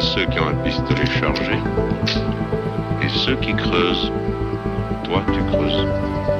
ceux qui ont un pistolet chargé et ceux qui creusent. Toi, tu creuses.